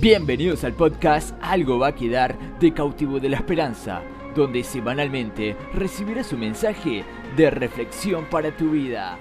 Bienvenidos al podcast Algo va a quedar de cautivo de la esperanza, donde semanalmente recibirás un mensaje de reflexión para tu vida.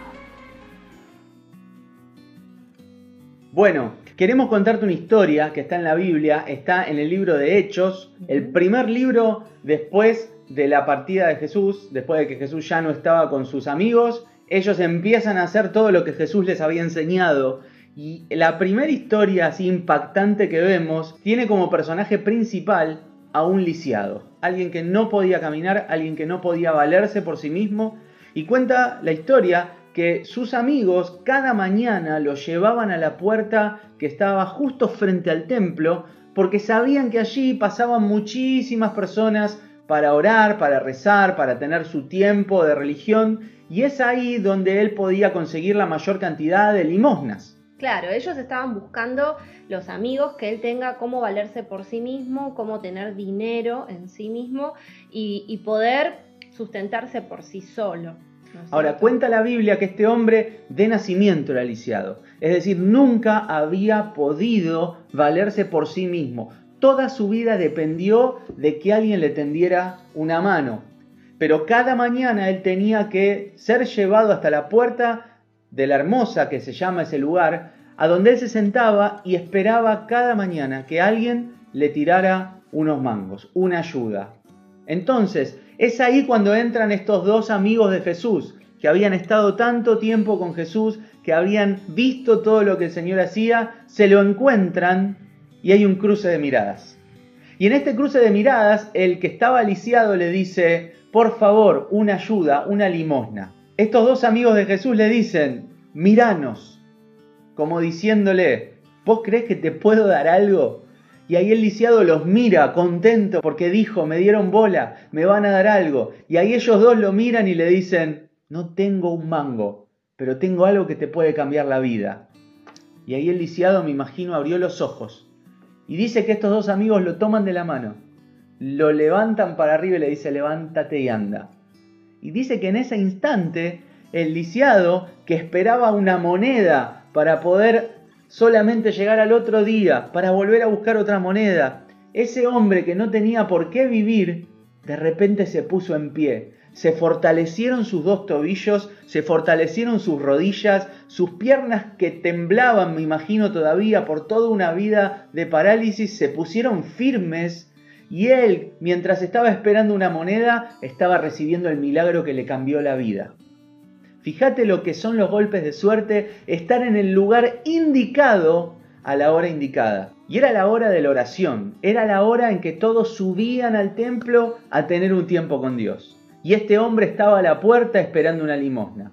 Bueno, queremos contarte una historia que está en la Biblia, está en el libro de Hechos, el primer libro después de la partida de Jesús, después de que Jesús ya no estaba con sus amigos, ellos empiezan a hacer todo lo que Jesús les había enseñado y la primera historia así impactante que vemos tiene como personaje principal a un lisiado, alguien que no podía caminar, alguien que no podía valerse por sí mismo. Y cuenta la historia que sus amigos cada mañana lo llevaban a la puerta que estaba justo frente al templo, porque sabían que allí pasaban muchísimas personas para orar, para rezar, para tener su tiempo de religión, y es ahí donde él podía conseguir la mayor cantidad de limosnas. Claro, ellos estaban buscando los amigos que él tenga cómo valerse por sí mismo, cómo tener dinero en sí mismo y, poder sustentarse por sí solo. Ahora, cuenta la Biblia que este hombre de nacimiento era lisiado, es decir, nunca había podido valerse por sí mismo. Toda su vida dependió de que alguien le tendiera una mano. Pero cada mañana él tenía que ser llevado hasta la puerta de la hermosa que se llama ese lugar, a donde él se sentaba y esperaba cada mañana que alguien le tirara unos mangos, una ayuda. Entonces, es ahí cuando entran estos dos amigos de Jesús, que habían estado tanto tiempo con Jesús, que habían visto todo lo que el Señor hacía, se lo encuentran y hay un cruce de miradas. Y en este cruce de miradas, el que estaba lisiado le dice, por favor, una ayuda, una limosna estos dos amigos de Jesús le dicen, miranos, como diciéndole, ¿vos crees que te puedo dar algo? Y ahí el lisiado los mira contento porque dijo, me dieron bola, me van a dar algo. Y ahí ellos dos lo miran y le dicen, no tengo un mango, pero tengo algo que te puede cambiar la vida. Y ahí el lisiado, me imagino, abrió los ojos. Y dice que estos dos amigos lo toman de la mano, lo levantan para arriba y le dice, levántate y anda. Y dice que en ese instante el lisiado, que esperaba una moneda para poder solamente llegar al otro día, para volver a buscar otra moneda, ese hombre que no tenía por qué vivir, de repente se puso en pie. Se fortalecieron sus dos tobillos, se fortalecieron sus rodillas, sus piernas que temblaban, me imagino todavía, por toda una vida de parálisis, se pusieron firmes y él, mientras estaba esperando una moneda, estaba recibiendo el milagro que le cambió la vida. Fíjate lo que son los golpes de suerte, estar en el lugar indicado a la hora indicada. Y era la hora de la oración, era la hora en que todos subían al templo a tener un tiempo con Dios. Y este hombre estaba a la puerta esperando una limosna.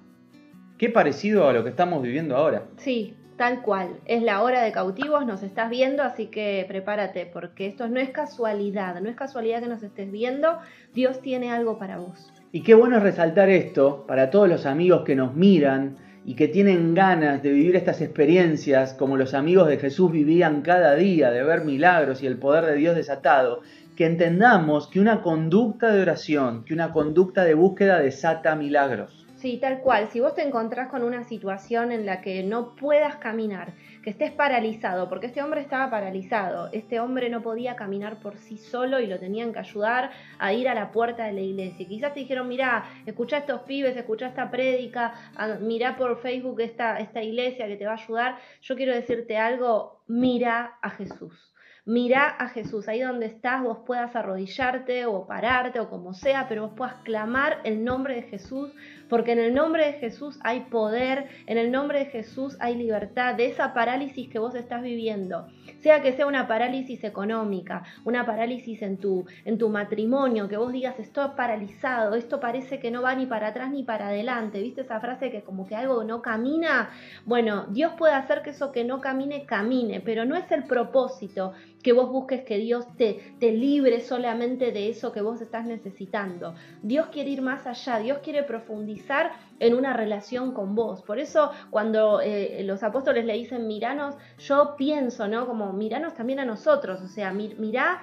Qué parecido a lo que estamos viviendo ahora. Sí, Tal cual, es la hora de cautivos, nos estás viendo, así que prepárate, porque esto no es casualidad, no es casualidad que nos estés viendo, Dios tiene algo para vos. Y qué bueno resaltar esto para todos los amigos que nos miran y que tienen ganas de vivir estas experiencias como los amigos de Jesús vivían cada día, de ver milagros y el poder de Dios desatado, que entendamos que una conducta de oración, que una conducta de búsqueda desata milagros. Sí, tal cual. Si vos te encontrás con una situación en la que no puedas caminar, que estés paralizado, porque este hombre estaba paralizado, este hombre no podía caminar por sí solo y lo tenían que ayudar a ir a la puerta de la iglesia. quizás te dijeron, mira, escucha estos pibes, escucha esta prédica, mira por Facebook esta, esta iglesia que te va a ayudar. Yo quiero decirte algo, mira a Jesús. Mira a Jesús, ahí donde estás vos puedas arrodillarte o pararte o como sea, pero vos puedas clamar el nombre de Jesús, porque en el nombre de Jesús hay poder, en el nombre de Jesús hay libertad de esa parálisis que vos estás viviendo. Sea que sea una parálisis económica, una parálisis en tu, en tu matrimonio, que vos digas estoy paralizado, esto parece que no va ni para atrás ni para adelante. ¿Viste esa frase que como que algo no camina? Bueno, Dios puede hacer que eso que no camine, camine, pero no es el propósito que vos busques que Dios te, te libre solamente de eso que vos estás necesitando. Dios quiere ir más allá, Dios quiere profundizar en una relación con vos. Por eso cuando eh, los apóstoles le dicen miranos, yo pienso, ¿no? Como miranos también a nosotros, o sea, mirá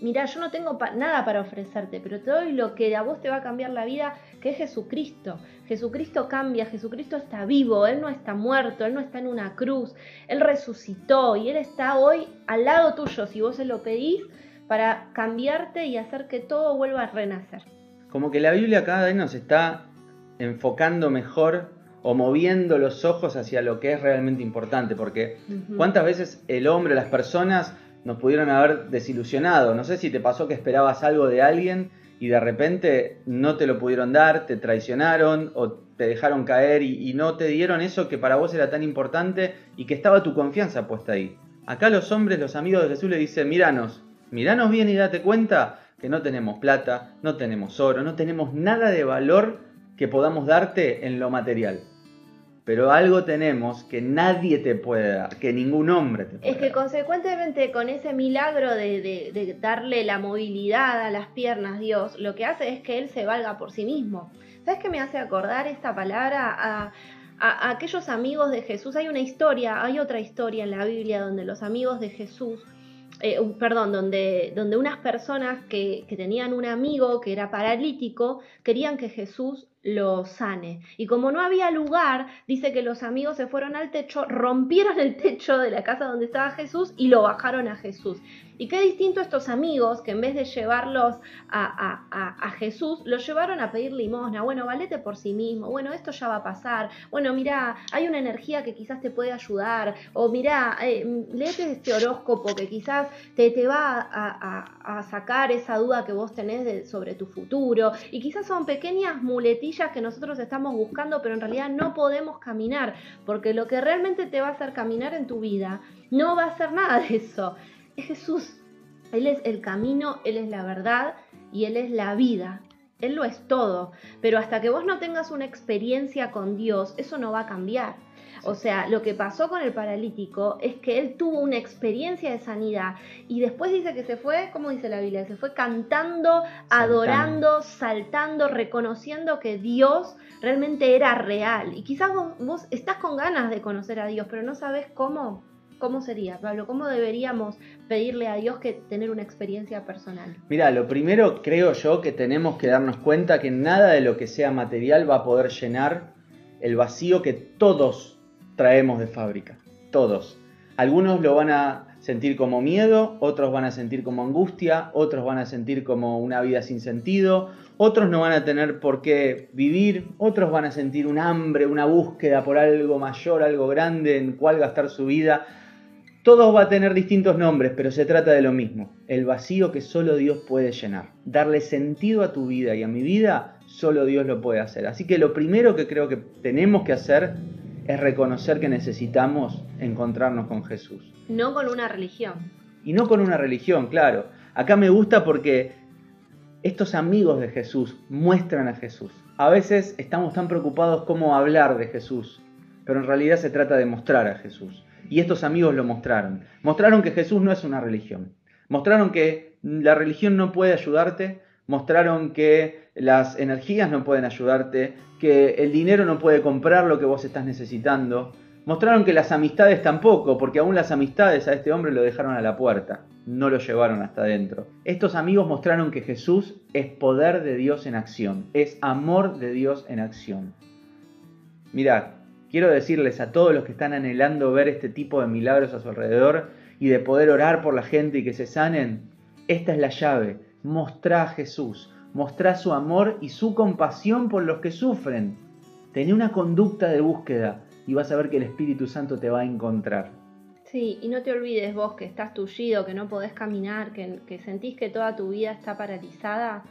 mira, yo no tengo nada para ofrecerte, pero te doy lo que a vos te va a cambiar la vida, que es Jesucristo. Jesucristo cambia, Jesucristo está vivo, Él no está muerto, Él no está en una cruz, Él resucitó y Él está hoy al lado tuyo si vos se lo pedís para cambiarte y hacer que todo vuelva a renacer. Como que la Biblia cada vez nos está enfocando mejor o moviendo los ojos hacia lo que es realmente importante, porque cuántas veces el hombre, las personas nos pudieron haber desilusionado. No sé si te pasó que esperabas algo de alguien y de repente no te lo pudieron dar, te traicionaron o te dejaron caer y, no te dieron eso que para vos era tan importante y que estaba tu confianza puesta ahí. Acá los hombres, los amigos de Jesús le dicen, miranos, miranos bien y date cuenta que no tenemos plata, no tenemos oro, no tenemos nada de valor que podamos darte en lo material pero algo tenemos que nadie te puede dar, que ningún hombre te puede Es que consecuentemente con ese milagro de, darle la movilidad a las piernas, Dios, lo que hace es que Él se valga por sí mismo. ¿Sabes qué me hace acordar esta palabra a, aquellos amigos de Jesús? Hay una historia, hay otra historia en la Biblia donde los amigos de Jesús eh, perdón, donde, donde unas personas que, que, tenían un amigo que era paralítico querían que Jesús lo sane. Y como no había lugar, dice que los amigos se fueron al techo, rompieron el techo de la casa donde estaba Jesús y lo bajaron a Jesús. Y qué distinto estos amigos que en vez de llevarlos a, Jesús, los llevaron a pedir limosna. Bueno, valete por sí mismo. Bueno, esto ya va a pasar. Bueno, mira, hay una energía que quizás te puede ayudar. O mira, eh, léete este horóscopo que quizás te, te va a, sacar esa duda que vos tenés sobre tu futuro. Y quizás son pequeñas muletillas que nosotros estamos buscando, pero en realidad no podemos caminar. Porque lo que realmente te va a hacer caminar en tu vida no va a ser nada de eso es Jesús. Él es el camino, Él es la verdad y Él es la vida. Él lo es todo. Pero hasta que vos no tengas una experiencia con Dios, eso no va a cambiar. O sea, lo que pasó con el paralítico es que él tuvo una experiencia de sanidad y después dice que se fue, ¿cómo dice la Biblia? Se fue cantando, adorando, saltando, reconociendo que Dios realmente era real. Y quizás vos, vos estás con ganas de conocer a Dios, pero no sabes cómo. ¿Cómo sería, Pablo? ¿Cómo deberíamos pedirle a Dios que tener una experiencia personal? Mira, lo primero creo yo que tenemos que darnos cuenta que nada de lo que sea material va a poder llenar el vacío que todos traemos de fábrica. Todos. Algunos lo van a sentir como miedo, otros van a sentir como angustia, otros van a sentir como una vida sin sentido, otros no van a tener por qué vivir, otros van a sentir un hambre, una búsqueda por algo mayor, algo grande en cuál gastar su vida. Todos va a tener distintos nombres, pero se trata de lo mismo, el vacío que solo Dios puede llenar. Darle sentido a tu vida y a mi vida, solo Dios lo puede hacer. Así que lo primero que creo que tenemos que hacer es reconocer que necesitamos encontrarnos con Jesús. No con una religión. Y no con una religión, claro. Acá me gusta porque estos amigos de Jesús muestran a Jesús. A veces estamos tan preocupados como hablar de Jesús, pero en realidad se trata de mostrar a Jesús. Y estos amigos lo mostraron. Mostraron que Jesús no es una religión. Mostraron que la religión no puede ayudarte. Mostraron que las energías no pueden ayudarte. Que el dinero no puede comprar lo que vos estás necesitando. Mostraron que las amistades tampoco, porque aún las amistades a este hombre lo dejaron a la puerta. No lo llevaron hasta adentro. Estos amigos mostraron que Jesús es poder de Dios en acción. Es amor de Dios en acción. Mirad, Quiero decirles a todos los que están anhelando ver este tipo de milagros a su alrededor y de poder orar por la gente y que se sanen, esta es la llave. Mostrá a Jesús, mostrá su amor y su compasión por los que sufren. Tené una conducta de búsqueda y vas a ver que el Espíritu Santo te va a encontrar. Sí, y no te olvides vos que estás tullido, que no podés caminar, que, que sentís que toda tu vida está paralizada.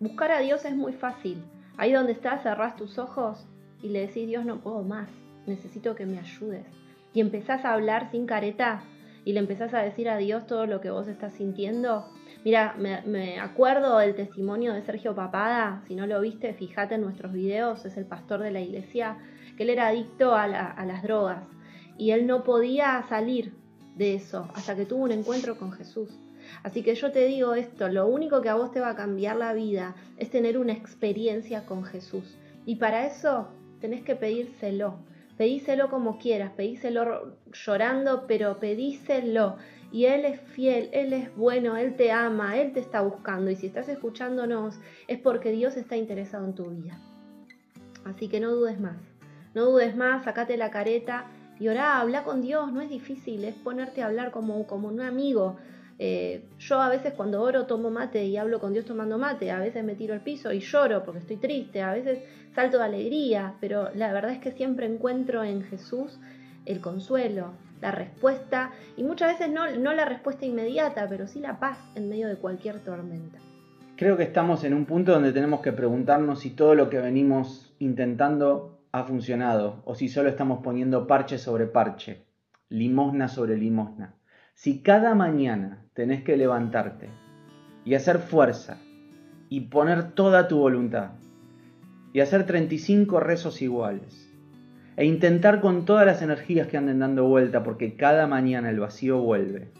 Buscar a Dios es muy fácil. Ahí donde estás, cerrás tus ojos y le decís, Dios, no puedo más, necesito que me ayudes. Y empezás a hablar sin careta y le empezás a decir a Dios todo lo que vos estás sintiendo. Mira, me, acuerdo del testimonio de Sergio Papada, si no lo viste, fíjate en nuestros videos, es el pastor de la iglesia, que él era adicto a, a las drogas y él no podía salir de eso hasta que tuvo un encuentro con Jesús. Así que yo te digo esto, lo único que a vos te va a cambiar la vida es tener una experiencia con Jesús. Y para eso tenés que pedírselo. Pedíselo como quieras, pedíselo llorando, pero pedíselo. Y Él es fiel, Él es bueno, Él te ama, Él te está buscando. Y si estás escuchándonos es porque Dios está interesado en tu vida. Así que no dudes más. No dudes más, sacate la careta y orá, habla con Dios. No es difícil, es ponerte a hablar como, como un amigo. Eh, yo a veces cuando oro tomo mate y hablo con Dios tomando mate, a veces me tiro al piso y lloro porque estoy triste, a veces salto de alegría, pero la verdad es que siempre encuentro en Jesús el consuelo, la respuesta, y muchas veces no, no la respuesta inmediata, pero sí la paz en medio de cualquier tormenta. Creo que estamos en un punto donde tenemos que preguntarnos si todo lo que venimos intentando ha funcionado o si solo estamos poniendo parche sobre parche, limosna sobre limosna. Si cada mañana tenés que levantarte y hacer fuerza y poner toda tu voluntad y hacer 35 rezos iguales e intentar con todas las energías que anden dando vuelta porque cada mañana el vacío vuelve.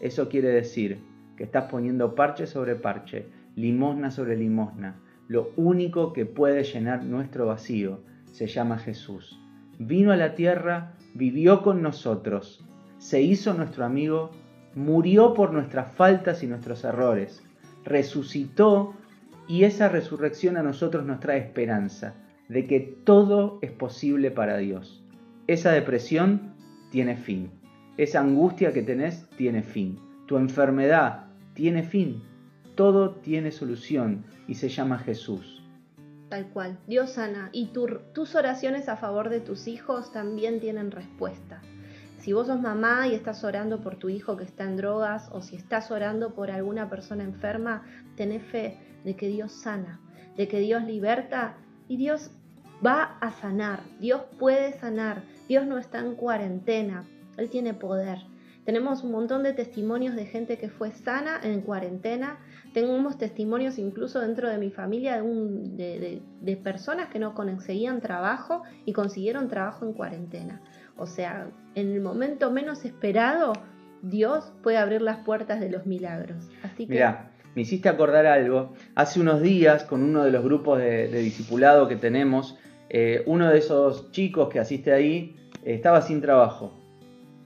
Eso quiere decir que estás poniendo parche sobre parche, limosna sobre limosna. Lo único que puede llenar nuestro vacío se llama Jesús. Vino a la tierra, vivió con nosotros, se hizo nuestro amigo, murió por nuestras faltas y nuestros errores, resucitó y esa resurrección a nosotros nos trae esperanza de que todo es posible para Dios. Esa depresión tiene fin. Esa angustia que tenés tiene fin. Tu enfermedad tiene fin. Todo tiene solución y se llama Jesús. Tal cual, Dios sana y tus oraciones a favor de tus hijos también tienen respuesta. Si vos sos mamá y estás orando por tu hijo que está en drogas o si estás orando por alguna persona enferma, tenés fe de que Dios sana, de que Dios liberta y Dios va a sanar, Dios puede sanar, Dios no está en cuarentena, Él tiene poder. Tenemos un montón de testimonios de gente que fue sana en cuarentena. Tenemos testimonios incluso dentro de mi familia de, de, personas que no conseguían trabajo y consiguieron trabajo en cuarentena. O sea, en el momento menos esperado, Dios puede abrir las puertas de los milagros. Así que... Mira, me hiciste acordar algo. Hace unos días, con uno de los grupos de, de discipulado que tenemos, eh, uno de esos chicos que asiste ahí eh, estaba sin trabajo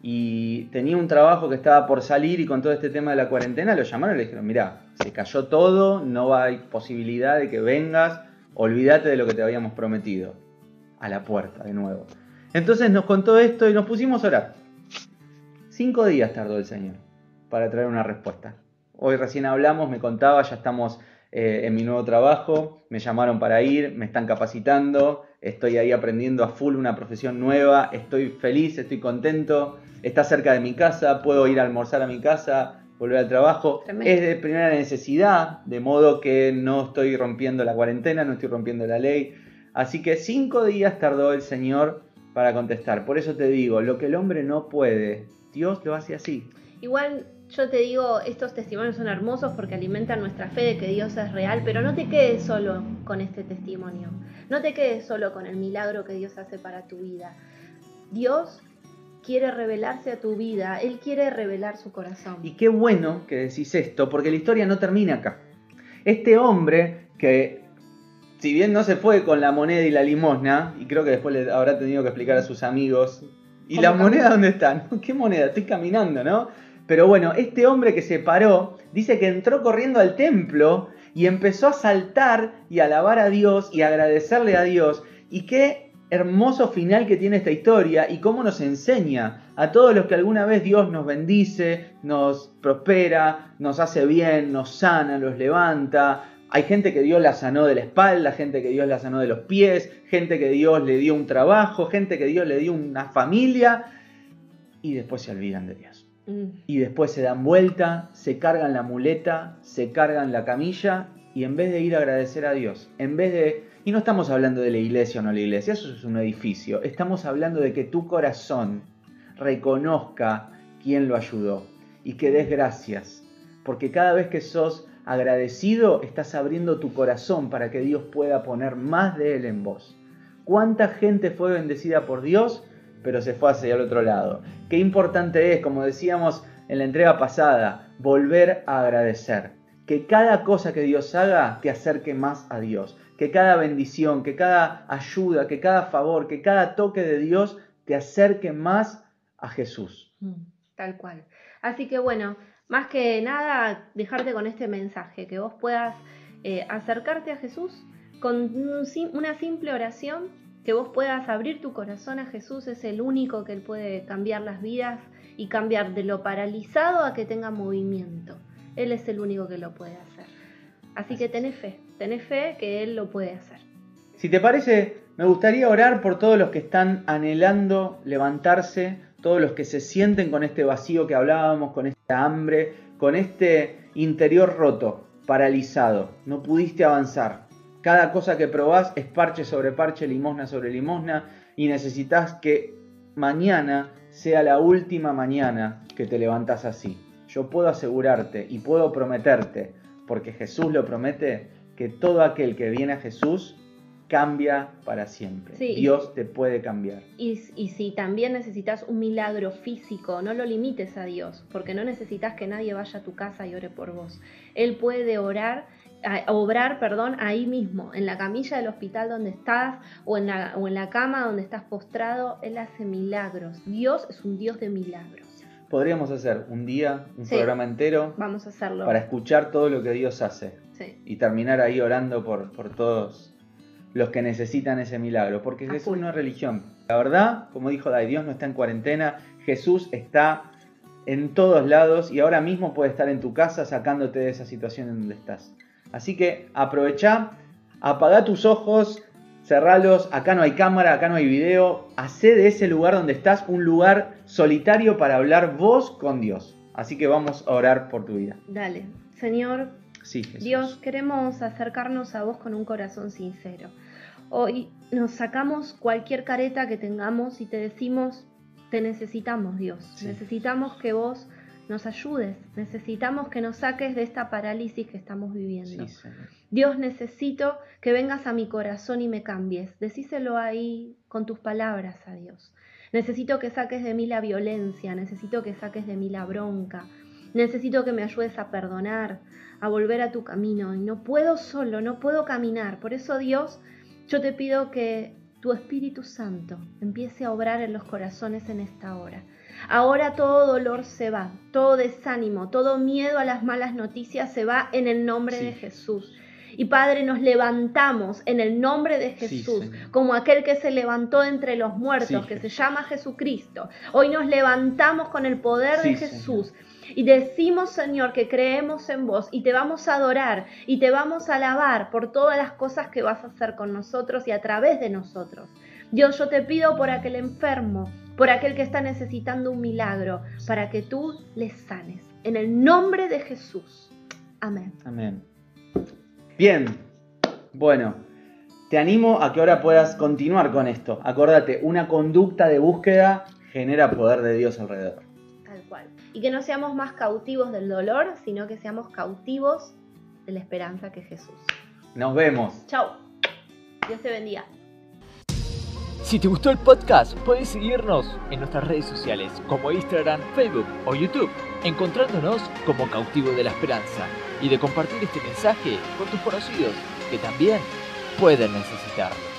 y tenía un trabajo que estaba por salir y con todo este tema de la cuarentena lo llamaron y le dijeron, mira, se cayó todo, no hay posibilidad de que vengas, olvídate de lo que te habíamos prometido. A la puerta de nuevo. Entonces nos contó esto y nos pusimos a orar. Cinco días tardó el Señor para traer una respuesta. Hoy recién hablamos, me contaba, ya estamos eh, en mi nuevo trabajo, me llamaron para ir, me están capacitando, estoy ahí aprendiendo a full una profesión nueva, estoy feliz, estoy contento, está cerca de mi casa, puedo ir a almorzar a mi casa, volver al trabajo. Es de primera necesidad, de modo que no estoy rompiendo la cuarentena, no estoy rompiendo la ley. Así que cinco días tardó el Señor para contestar. Por eso te digo, lo que el hombre no puede, Dios lo hace así. Igual yo te digo, estos testimonios son hermosos porque alimentan nuestra fe de que Dios es real, pero no te quedes solo con este testimonio. No te quedes solo con el milagro que Dios hace para tu vida. Dios quiere revelarse a tu vida, Él quiere revelar su corazón. Y qué bueno que decís esto, porque la historia no termina acá. Este hombre que, si bien no se fue con la moneda y la limosna, y creo que después le habrá tenido que explicar a sus amigos, ¿y la moneda dónde está? ¿Qué moneda? Estoy caminando, ¿no? Pero bueno, este hombre que se paró dice que entró corriendo al templo y empezó a saltar y alabar a Dios y agradecerle a Dios. Y qué hermoso final que tiene esta historia y cómo nos enseña a todos los que alguna vez Dios nos bendice, nos prospera, nos hace bien, nos sana, los levanta. Hay gente que Dios la sanó de la espalda, gente que Dios la sanó de los pies, gente que Dios le dio un trabajo, gente que Dios le dio una familia y después se olvidan de Dios. Mm. Y después se dan vuelta, se cargan la muleta, se cargan la camilla y en vez de ir a agradecer a Dios, en vez de... Y no estamos hablando de la iglesia o no la iglesia, eso es un edificio. Estamos hablando de que tu corazón reconozca quién lo ayudó y que des gracias. Porque cada vez que sos agradecido, estás abriendo tu corazón para que Dios pueda poner más de Él en vos. ¿Cuánta gente fue bendecida por Dios? pero se fue hacia el otro lado. Qué importante es, como decíamos en la entrega pasada, volver a agradecer. Que cada cosa que Dios haga te acerque más a Dios. Que cada bendición, que cada ayuda, que cada favor, que cada toque de Dios te acerque más a Jesús. Mm, tal cual. Así que bueno, más que nada, dejarte con este mensaje, que vos puedas eh, acercarte a Jesús con una simple oración, que vos puedas abrir tu corazón a Jesús, es el único que Él puede cambiar las vidas y cambiar de lo paralizado a que tenga movimiento. Él es el único que lo puede hacer. Así que tenés fe, tenés fe que Él lo puede hacer. Si te parece, me gustaría orar por todos los que están anhelando levantarse, todos los que se sienten con este vacío que hablábamos, con esta hambre, con este interior roto, paralizado. No pudiste avanzar. Cada cosa que probás es parche sobre parche, limosna sobre limosna, y necesitas que mañana sea la última mañana que te levantas así. Yo puedo asegurarte y puedo prometerte, porque Jesús lo promete, que todo aquel que viene a Jesús cambia para siempre. Dios te puede cambiar. Y, si también necesitas un milagro físico, no lo limites a Dios, porque no necesitas que nadie vaya a tu casa y ore por vos. Él puede orar obrar, perdón, ahí mismo, en la camilla del hospital donde estás o en, la, o en la cama donde estás postrado, Él hace milagros. Dios es un Dios de milagros. Podríamos hacer un día, un programa entero. Vamos a hacerlo. Para escuchar todo lo que Dios hace. Y terminar ahí orando por, por todos los que necesitan ese milagro. Porque Jesús no es religión. La verdad, como dijo Dai, Dios no está en cuarentena. Jesús está en todos lados y ahora mismo puede estar en tu casa sacándote de esa situación en donde estás. Así que aprovecha, apaga tus ojos, cerralos, acá no hay cámara, acá no hay video, hacé de ese lugar donde estás un lugar solitario para hablar vos con Dios. Así que vamos a orar por tu vida. Dale, Señor, sí, Dios, queremos acercarnos a vos con un corazón sincero. Hoy nos sacamos cualquier careta que tengamos y te decimos, te necesitamos Dios, necesitamos que vos nos ayudes, necesitamos que nos saques de esta parálisis que estamos viviendo. Dios, necesito que vengas a mi corazón y me cambies. Decíselo ahí con tus palabras a Dios. Necesito que saques de mí la violencia, necesito que saques de mí la bronca, necesito que me ayudes a perdonar, a volver a tu camino. Y no puedo solo, no puedo caminar. Por eso, Dios, yo te pido que tu Espíritu Santo empiece a obrar en los corazones en esta hora. Ahora todo dolor se va, todo desánimo, todo miedo a las malas noticias se va en el nombre de Jesús. Y Padre, nos levantamos en el nombre de Jesús, como aquel que se levantó entre los muertos, que se llama Jesucristo. Hoy nos levantamos con el poder de Jesús. Y decimos, Señor, que creemos en vos y te vamos a adorar y te vamos a alabar por todas las cosas que vas a hacer con nosotros y a través de nosotros. Dios, yo te pido por aquel enfermo, por aquel que está necesitando un milagro, para que tú les sanes. En el nombre de Jesús. Amén. Amén. Bien, bueno, te animo a que ahora puedas continuar con esto. Acordate, una conducta de búsqueda genera poder de Dios alrededor. Y que no seamos más cautivos del dolor, sino que seamos cautivos de la esperanza que es Jesús. Nos vemos. Chao. Dios te bendiga. Si te gustó el podcast, puedes seguirnos en nuestras redes sociales como Instagram, Facebook o YouTube, encontrándonos como Cautivo de la Esperanza y de compartir este mensaje con tus conocidos que también pueden necesitarlo.